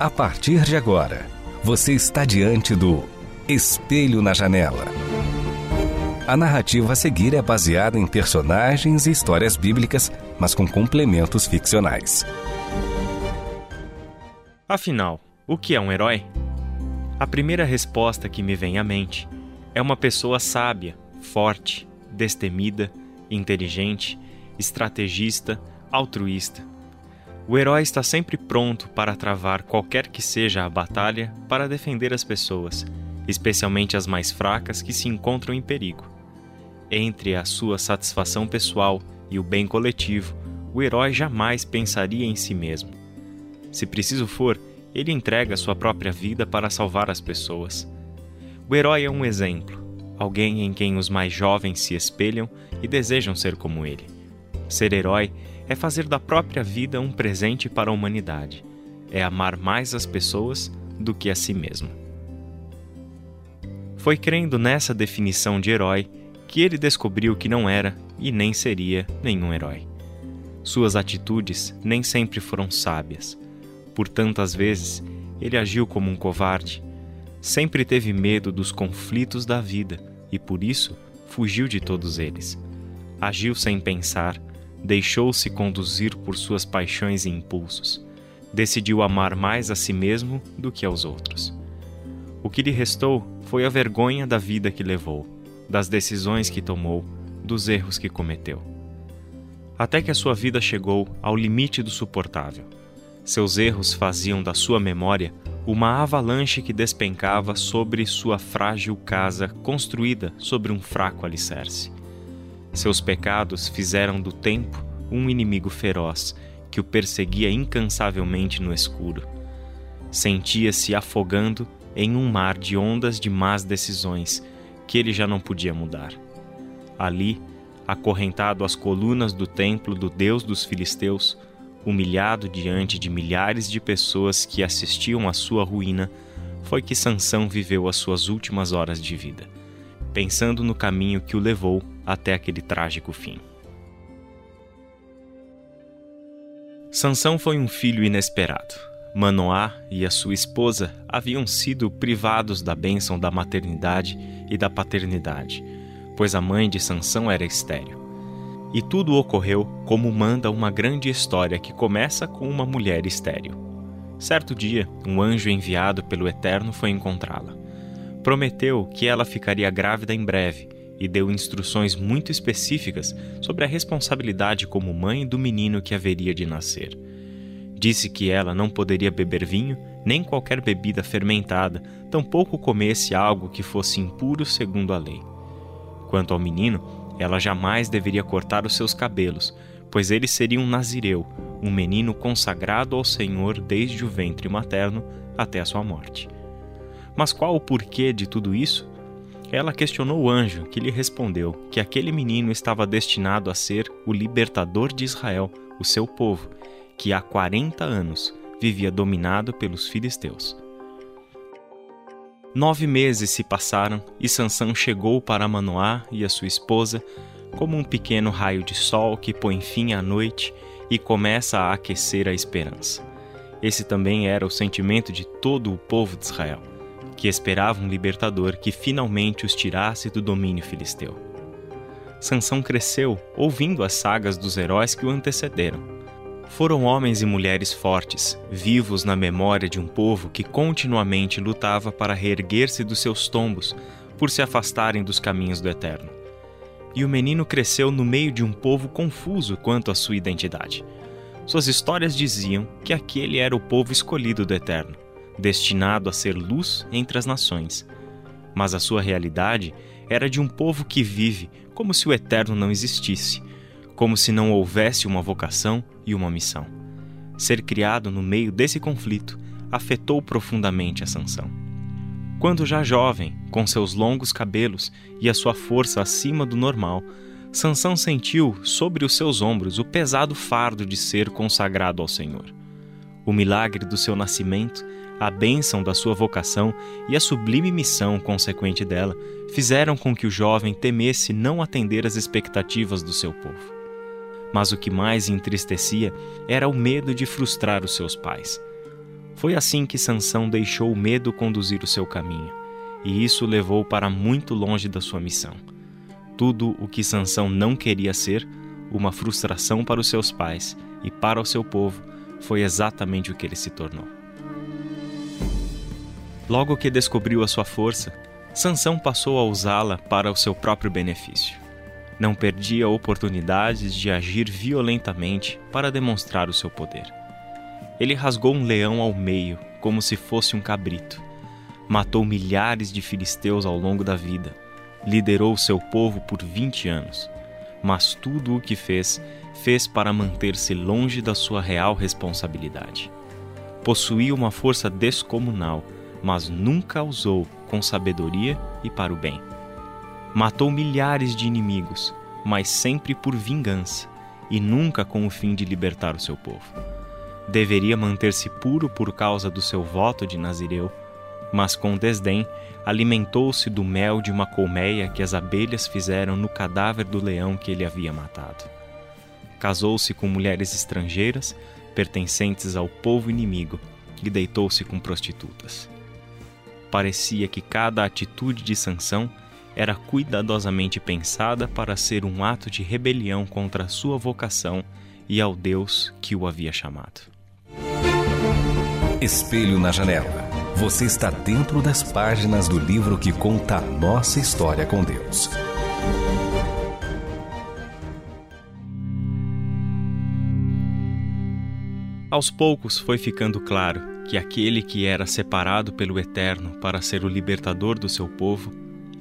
A partir de agora, você está diante do Espelho na Janela. A narrativa a seguir é baseada em personagens e histórias bíblicas, mas com complementos ficcionais. Afinal, o que é um herói? A primeira resposta que me vem à mente é uma pessoa sábia, forte, destemida, inteligente, estrategista, altruísta. O herói está sempre pronto para travar qualquer que seja a batalha para defender as pessoas, especialmente as mais fracas que se encontram em perigo. Entre a sua satisfação pessoal e o bem coletivo, o herói jamais pensaria em si mesmo. Se preciso for, ele entrega sua própria vida para salvar as pessoas. O herói é um exemplo, alguém em quem os mais jovens se espelham e desejam ser como ele. Ser herói é fazer da própria vida um presente para a humanidade, é amar mais as pessoas do que a si mesmo. Foi crendo nessa definição de herói que ele descobriu que não era e nem seria nenhum herói. Suas atitudes nem sempre foram sábias. Por tantas vezes, ele agiu como um covarde. Sempre teve medo dos conflitos da vida e, por isso, fugiu de todos eles. Agiu sem pensar, deixou-se conduzir por suas paixões e impulsos. Decidiu amar mais a si mesmo do que aos outros. O que lhe restou foi a vergonha da vida que levou, das decisões que tomou, dos erros que cometeu. Até que a sua vida chegou ao limite do suportável. Seus erros faziam da sua memória uma avalanche que despencava sobre sua frágil casa construída sobre um fraco alicerce. Seus pecados fizeram do tempo um inimigo feroz que o perseguia incansavelmente no escuro. Sentia-se afogando em um mar de ondas de más decisões que ele já não podia mudar. Ali, acorrentado às colunas do templo do deus dos filisteus, humilhado diante de milhares de pessoas que assistiam à sua ruína, foi que Sansão viveu as suas últimas horas de vida, pensando no caminho que o levou até aquele trágico fim. Sansão foi um filho inesperado. Manoá e a sua esposa haviam sido privados da bênção da maternidade e da paternidade, pois a mãe de Sansão era estéril. E tudo ocorreu como manda uma grande história que começa com uma mulher estéril. Certo dia, um anjo enviado pelo Eterno foi encontrá-la. Prometeu que ela ficaria grávida em breve e deu instruções muito específicas sobre a responsabilidade como mãe do menino que haveria de nascer. Disse que ela não poderia beber vinho nem qualquer bebida fermentada, tampouco comesse algo que fosse impuro segundo a lei. Quanto ao menino, ela jamais deveria cortar os seus cabelos, pois ele seria um nazireu, um menino consagrado ao Senhor desde o ventre materno até a sua morte. Mas qual o porquê de tudo isso? Ela questionou o anjo, que lhe respondeu que aquele menino estava destinado a ser o libertador de Israel, o seu povo, que há 40 anos vivia dominado pelos filisteus. Nove meses se passaram e Sansão chegou para Manoá e a sua esposa como um pequeno raio de sol que põe fim à noite e começa a aquecer a esperança. Esse também era o sentimento de todo o povo de Israel que esperava um libertador que finalmente os tirasse do domínio filisteu. Sansão cresceu ouvindo as sagas dos heróis que o antecederam. Foram homens e mulheres fortes, vivos na memória de um povo que continuamente lutava para reerguer-se dos seus tombos por se afastarem dos caminhos do Eterno. E o menino cresceu no meio de um povo confuso quanto à sua identidade. Suas histórias diziam que aquele era o povo escolhido do Eterno destinado a ser luz entre as nações. Mas a sua realidade era de um povo que vive como se o eterno não existisse, como se não houvesse uma vocação e uma missão. Ser criado no meio desse conflito afetou profundamente a Sansão. Quando já jovem, com seus longos cabelos e a sua força acima do normal, Sansão sentiu sobre os seus ombros o pesado fardo de ser consagrado ao Senhor. O milagre do seu nascimento, a bênção da sua vocação e a sublime missão consequente dela fizeram com que o jovem temesse não atender às expectativas do seu povo. Mas o que mais entristecia era o medo de frustrar os seus pais. Foi assim que Sansão deixou o medo conduzir o seu caminho, e isso o levou para muito longe da sua missão. Tudo o que Sansão não queria ser, uma frustração para os seus pais e para o seu povo, foi exatamente o que ele se tornou. Logo que descobriu a sua força, Sansão passou a usá-la para o seu próprio benefício. Não perdia oportunidades de agir violentamente para demonstrar o seu poder. Ele rasgou um leão ao meio, como se fosse um cabrito. Matou milhares de filisteus ao longo da vida. Liderou seu povo por 20 anos. Mas tudo o que fez, fez para manter-se longe da sua real responsabilidade. Possuía uma força descomunal, mas nunca usou com sabedoria e para o bem. Matou milhares de inimigos, mas sempre por vingança e nunca com o fim de libertar o seu povo deveria manter-se puro por causa do seu voto de Nazireu, mas com desdém alimentou-se do mel de uma colmeia que as abelhas fizeram no cadáver do leão que ele havia matado. Casou-se com mulheres estrangeiras, pertencentes ao povo inimigo, e deitou-se com prostitutas. Parecia que cada atitude de Sansão era cuidadosamente pensada para ser um ato de rebelião contra a sua vocação e ao Deus que o havia chamado. Espelho na janela. Você está dentro das páginas do livro que conta a nossa história com Deus. Aos poucos foi ficando claro que aquele que era separado pelo Eterno para ser o libertador do seu povo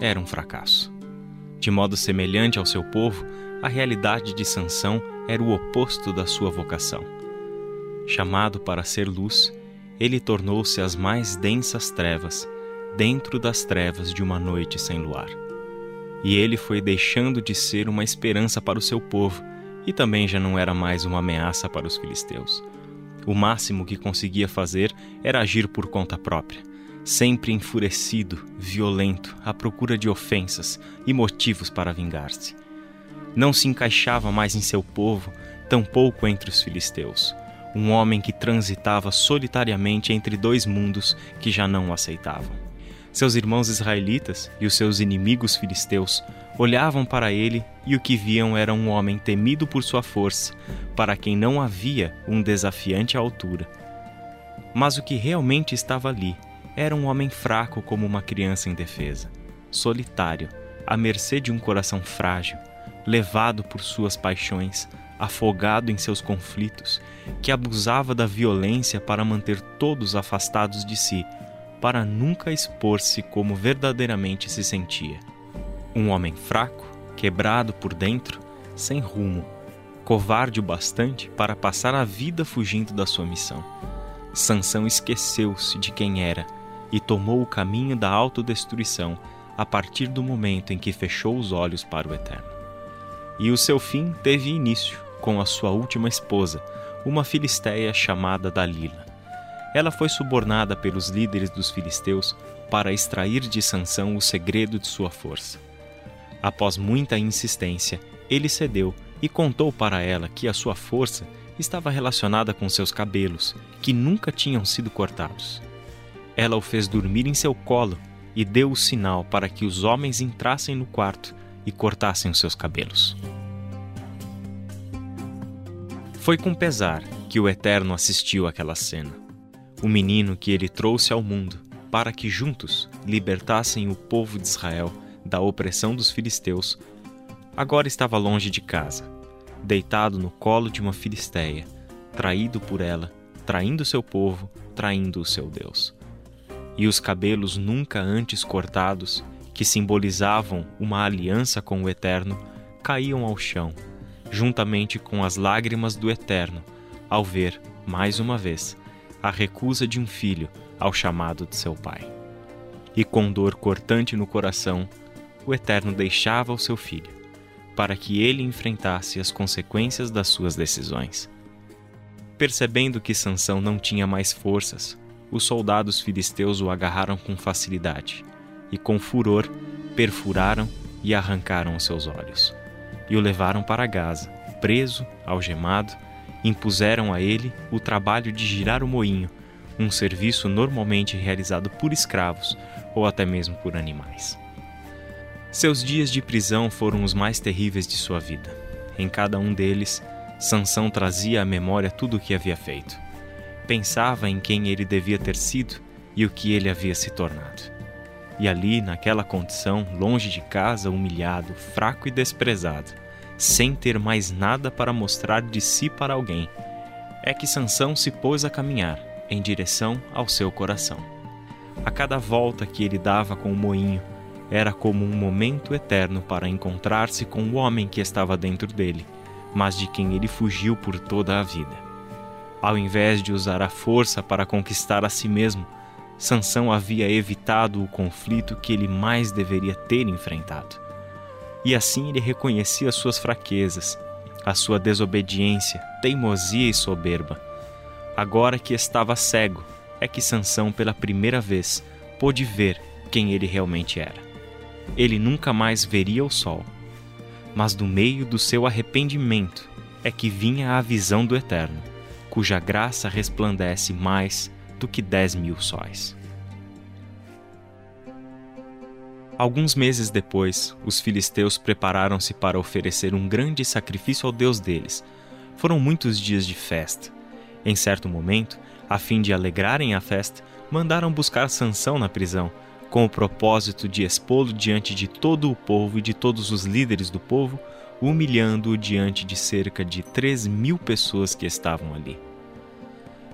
era um fracasso. De modo semelhante ao seu povo, a realidade de Sansão era o oposto da sua vocação. Chamado para ser luz, ele tornou-se as mais densas trevas, dentro das trevas de uma noite sem luar. E ele foi deixando de ser uma esperança para o seu povo, e também já não era mais uma ameaça para os filisteus. O máximo que conseguia fazer era agir por conta própria, sempre enfurecido, violento, à procura de ofensas e motivos para vingar-se. Não se encaixava mais em seu povo, tampouco entre os filisteus um homem que transitava solitariamente entre dois mundos que já não o aceitavam. Seus irmãos israelitas e os seus inimigos filisteus olhavam para ele e o que viam era um homem temido por sua força, para quem não havia um desafiante à altura. Mas o que realmente estava ali era um homem fraco como uma criança indefesa, solitário, à mercê de um coração frágil, levado por suas paixões, afogado em seus conflitos, que abusava da violência para manter todos afastados de si, para nunca expor-se como verdadeiramente se sentia. Um homem fraco, quebrado por dentro, sem rumo, covarde o bastante para passar a vida fugindo da sua missão. Sansão esqueceu-se de quem era e tomou o caminho da autodestruição a partir do momento em que fechou os olhos para o eterno. E o seu fim teve início com a sua última esposa, uma filisteia chamada Dalila. Ela foi subornada pelos líderes dos filisteus para extrair de Sansão o segredo de sua força. Após muita insistência, ele cedeu e contou para ela que a sua força estava relacionada com seus cabelos, que nunca tinham sido cortados. Ela o fez dormir em seu colo e deu o sinal para que os homens entrassem no quarto e cortassem os seus cabelos. Foi com pesar que o Eterno assistiu àquela cena. O menino que ele trouxe ao mundo para que juntos libertassem o povo de Israel da opressão dos filisteus, agora estava longe de casa, deitado no colo de uma filisteia, traído por ela, traindo seu povo, traindo o seu Deus. E os cabelos nunca antes cortados, que simbolizavam uma aliança com o Eterno, caíam ao chão juntamente com as lágrimas do Eterno, ao ver, mais uma vez, a recusa de um filho ao chamado de seu pai. E com dor cortante no coração, o Eterno deixava o seu filho, para que ele enfrentasse as consequências das suas decisões. Percebendo que Sansão não tinha mais forças, os soldados filisteus o agarraram com facilidade e, com furor, perfuraram e arrancaram os seus olhos. E o levaram para Gaza, preso, algemado, impuseram a ele o trabalho de girar o moinho, um serviço normalmente realizado por escravos ou até mesmo por animais. Seus dias de prisão foram os mais terríveis de sua vida. Em cada um deles, Sansão trazia à memória tudo o que havia feito. Pensava em quem ele devia ter sido e o que ele havia se tornado. E ali, naquela condição, longe de casa, humilhado, fraco e desprezado, sem ter mais nada para mostrar de si para alguém, é que Sansão se pôs a caminhar em direção ao seu coração. A cada volta que ele dava com o moinho, era como um momento eterno para encontrar-se com o homem que estava dentro dele, mas de quem ele fugiu por toda a vida. Ao invés de usar a força para conquistar a si mesmo, Sansão havia evitado o conflito que ele mais deveria ter enfrentado. E assim ele reconhecia suas fraquezas, a sua desobediência, teimosia e soberba. Agora que estava cego, é que Sansão pela primeira vez pôde ver quem ele realmente era ele nunca mais veria o sol. Mas do meio do seu arrependimento é que vinha a visão do Eterno, cuja graça resplandece mais do que dez mil sóis. Alguns meses depois, os filisteus prepararam-se para oferecer um grande sacrifício ao Deus deles. Foram muitos dias de festa. Em certo momento, a fim de alegrarem a festa, mandaram buscar Sansão na prisão com o propósito de expô-lo diante de todo o povo e de todos os líderes do povo, humilhando-o diante de cerca de três mil pessoas que estavam ali.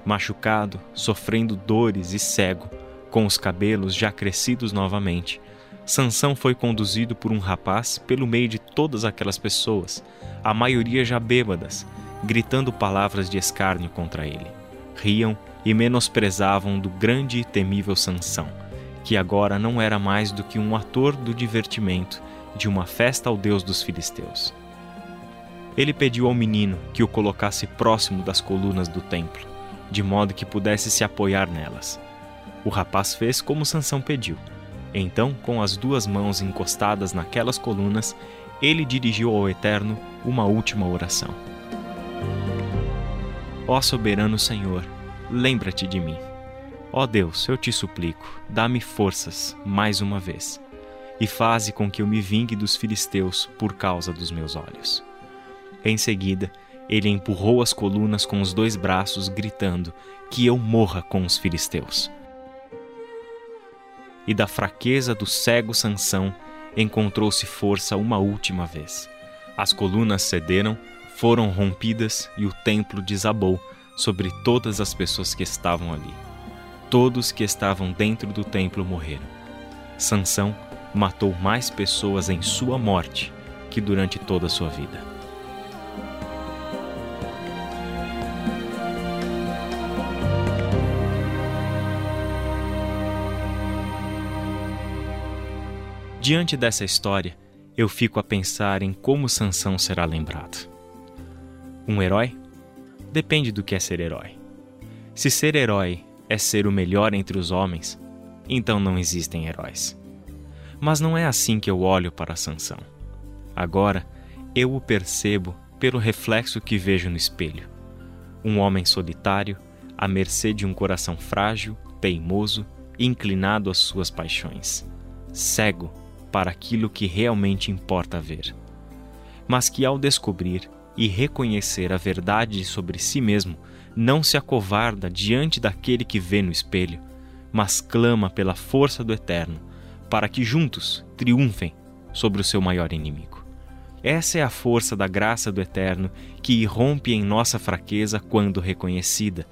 Machucado, sofrendo dores e cego, com os cabelos já crescidos novamente, Sansão foi conduzido por um rapaz pelo meio de todas aquelas pessoas, a maioria já bêbadas, gritando palavras de escárnio contra ele. Riam e menosprezavam do grande e temível Sansão que agora não era mais do que um ator do divertimento de uma festa ao deus dos filisteus. Ele pediu ao menino que o colocasse próximo das colunas do templo, de modo que pudesse se apoiar nelas. O rapaz fez como Sansão pediu. Então, com as duas mãos encostadas naquelas colunas, ele dirigiu ao Eterno uma última oração. Ó soberano Senhor, lembra-te de mim. Ó Deus, eu te suplico, dá-me forças mais uma vez, e faze com que eu me vingue dos filisteus por causa dos meus olhos. Em seguida, ele empurrou as colunas com os dois braços, gritando: Que eu morra com os filisteus. E da fraqueza do cego Sansão encontrou-se força uma última vez. As colunas cederam, foram rompidas e o templo desabou sobre todas as pessoas que estavam ali todos que estavam dentro do templo morreram. Sansão matou mais pessoas em sua morte que durante toda a sua vida. Diante dessa história, eu fico a pensar em como Sansão será lembrado. Um herói? Depende do que é ser herói. Se ser herói é ser o melhor entre os homens, então não existem heróis. Mas não é assim que eu olho para Sansão. Agora eu o percebo pelo reflexo que vejo no espelho. Um homem solitário, à mercê de um coração frágil, teimoso, inclinado às suas paixões, cego para aquilo que realmente importa ver. Mas que ao descobrir e reconhecer a verdade sobre si mesmo, não se acovarda diante daquele que vê no espelho, mas clama pela força do Eterno, para que juntos triunfem sobre o seu maior inimigo. Essa é a força da graça do Eterno que irrompe em nossa fraqueza quando reconhecida.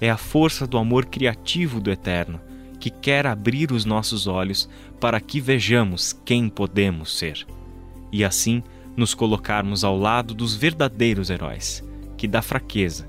É a força do amor criativo do Eterno que quer abrir os nossos olhos para que vejamos quem podemos ser. E assim nos colocarmos ao lado dos verdadeiros heróis, que da fraqueza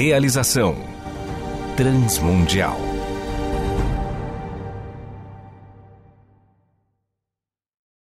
Realização Transmundial.